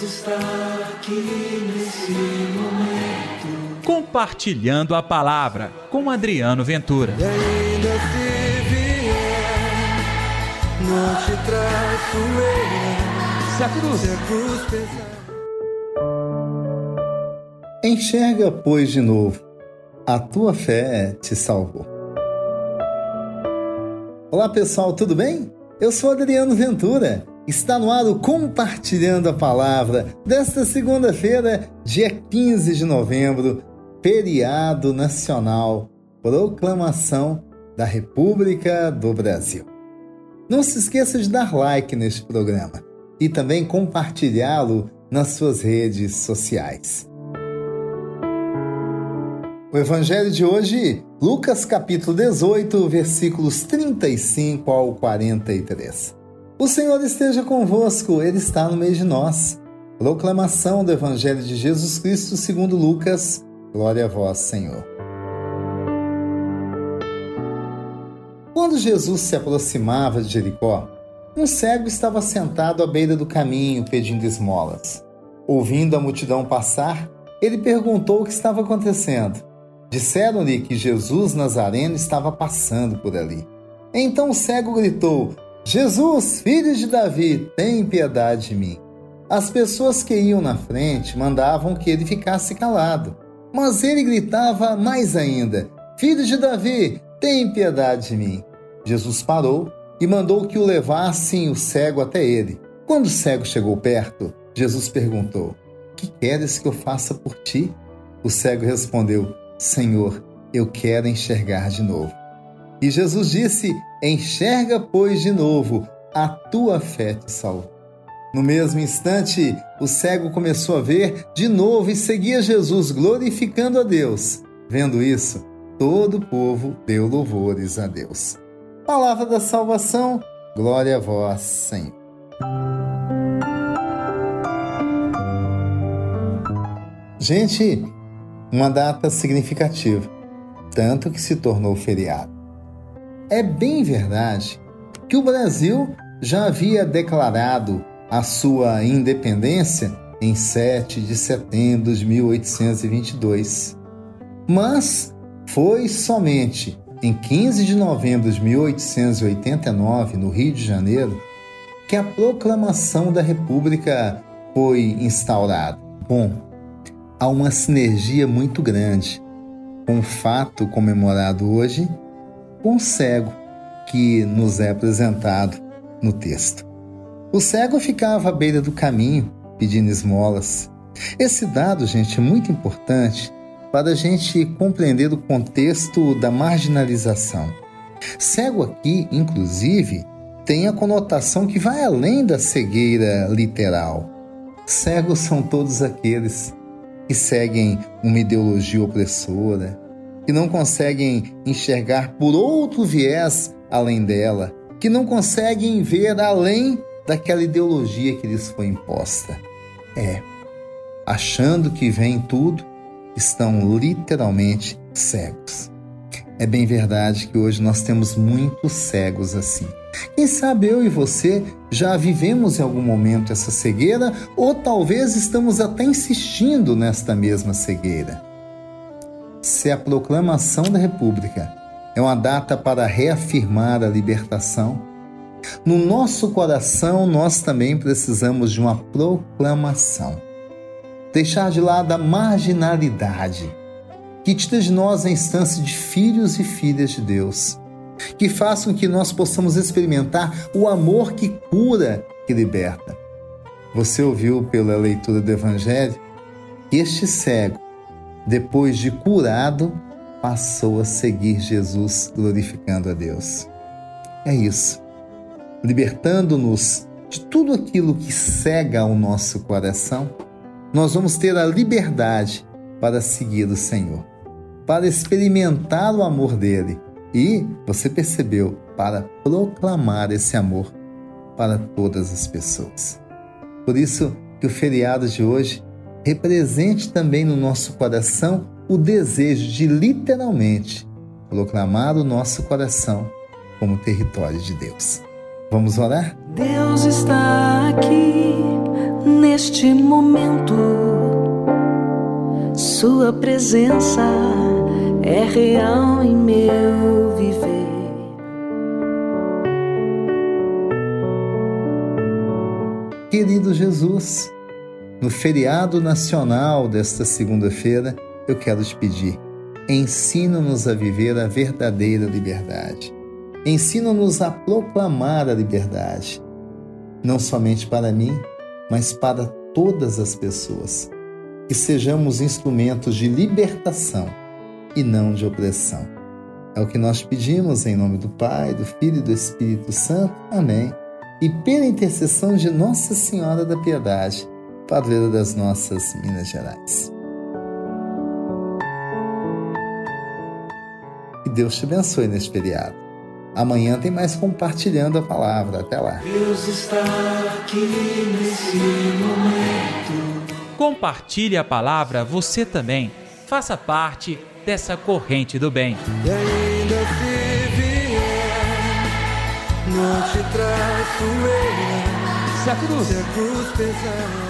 Deus está aqui nesse momento. Compartilhando a palavra com Adriano Ventura. E ainda se vier, não te traço eu. Se a cruz, Se a cruz pesar. Enxerga, pois, de novo. A tua fé te salvou. Olá, pessoal, tudo bem? Eu sou Adriano Ventura. Está no ar o Compartilhando a Palavra desta segunda-feira, dia 15 de novembro, feriado nacional, proclamação da República do Brasil. Não se esqueça de dar like neste programa e também compartilhá-lo nas suas redes sociais. O evangelho de hoje, Lucas capítulo 18, versículos 35 ao 43. O Senhor esteja convosco, ele está no meio de nós. Proclamação do evangelho de Jesus Cristo segundo Lucas. Glória a vós, Senhor. Quando Jesus se aproximava de Jericó, um cego estava sentado à beira do caminho pedindo esmolas. Ouvindo a multidão passar, ele perguntou o que estava acontecendo. Disseram-lhe que Jesus Nazareno estava passando por ali. Então o cego gritou: Jesus, filho de Davi, tem piedade de mim. As pessoas que iam na frente mandavam que ele ficasse calado. Mas ele gritava mais ainda: Filho de Davi, tem piedade de mim. Jesus parou e mandou que o levassem o cego até ele. Quando o cego chegou perto, Jesus perguntou: Que queres que eu faça por ti? O cego respondeu: Senhor, eu quero enxergar de novo. E Jesus disse: Enxerga, pois, de novo, a tua fé te salvou. No mesmo instante, o cego começou a ver de novo e seguia Jesus, glorificando a Deus. Vendo isso, todo o povo deu louvores a Deus. Palavra da salvação, glória a vós, Senhor. Gente, uma data significativa, tanto que se tornou feriado. É bem verdade que o Brasil já havia declarado a sua independência em 7 de setembro de 1822. Mas foi somente em 15 de novembro de 1889, no Rio de Janeiro, que a proclamação da República foi instaurada. Bom, há uma sinergia muito grande com o fato comemorado hoje com o cego que nos é apresentado no texto. O cego ficava à beira do caminho pedindo esmolas. Esse dado, gente, é muito importante para a gente compreender o contexto da marginalização. Cego aqui, inclusive, tem a conotação que vai além da cegueira literal. Cegos são todos aqueles que seguem uma ideologia opressora, que não conseguem enxergar por outro viés além dela, que não conseguem ver além daquela ideologia que lhes foi imposta. É, achando que vem tudo, estão literalmente cegos. É bem verdade que hoje nós temos muitos cegos assim. Quem sabe eu e você já vivemos em algum momento essa cegueira ou talvez estamos até insistindo nesta mesma cegueira. Se a proclamação da República é uma data para reafirmar a libertação, no nosso coração nós também precisamos de uma proclamação. Deixar de lado a marginalidade que tira de nós a instância de filhos e filhas de Deus, que façam que nós possamos experimentar o amor que cura, que liberta. Você ouviu pela leitura do Evangelho que este cego, depois de curado, passou a seguir Jesus, glorificando a Deus. É isso. Libertando-nos de tudo aquilo que cega o nosso coração, nós vamos ter a liberdade para seguir o Senhor, para experimentar o amor dele e, você percebeu, para proclamar esse amor para todas as pessoas. Por isso que o feriado de hoje represente também no nosso coração o desejo de literalmente proclamar o nosso coração como território de Deus. Vamos orar? Deus está aqui neste momento. Sua presença é real em meu viver. Querido Jesus, no feriado nacional desta segunda-feira, eu quero te pedir: ensina-nos a viver a verdadeira liberdade. Ensina-nos a proclamar a liberdade, não somente para mim, mas para todas as pessoas. Que sejamos instrumentos de libertação e não de opressão. É o que nós pedimos em nome do Pai, do Filho e do Espírito Santo. Amém e pela intercessão de Nossa Senhora da Piedade, padroeira das nossas Minas Gerais. Que Deus te abençoe neste feriado. Amanhã tem mais compartilhando a palavra. Até lá. Deus está aqui nesse momento. Compartilhe a palavra você também. Faça parte dessa corrente do bem. E ainda se vier, não te traço eu. Se a cruz, Se a cruz pesada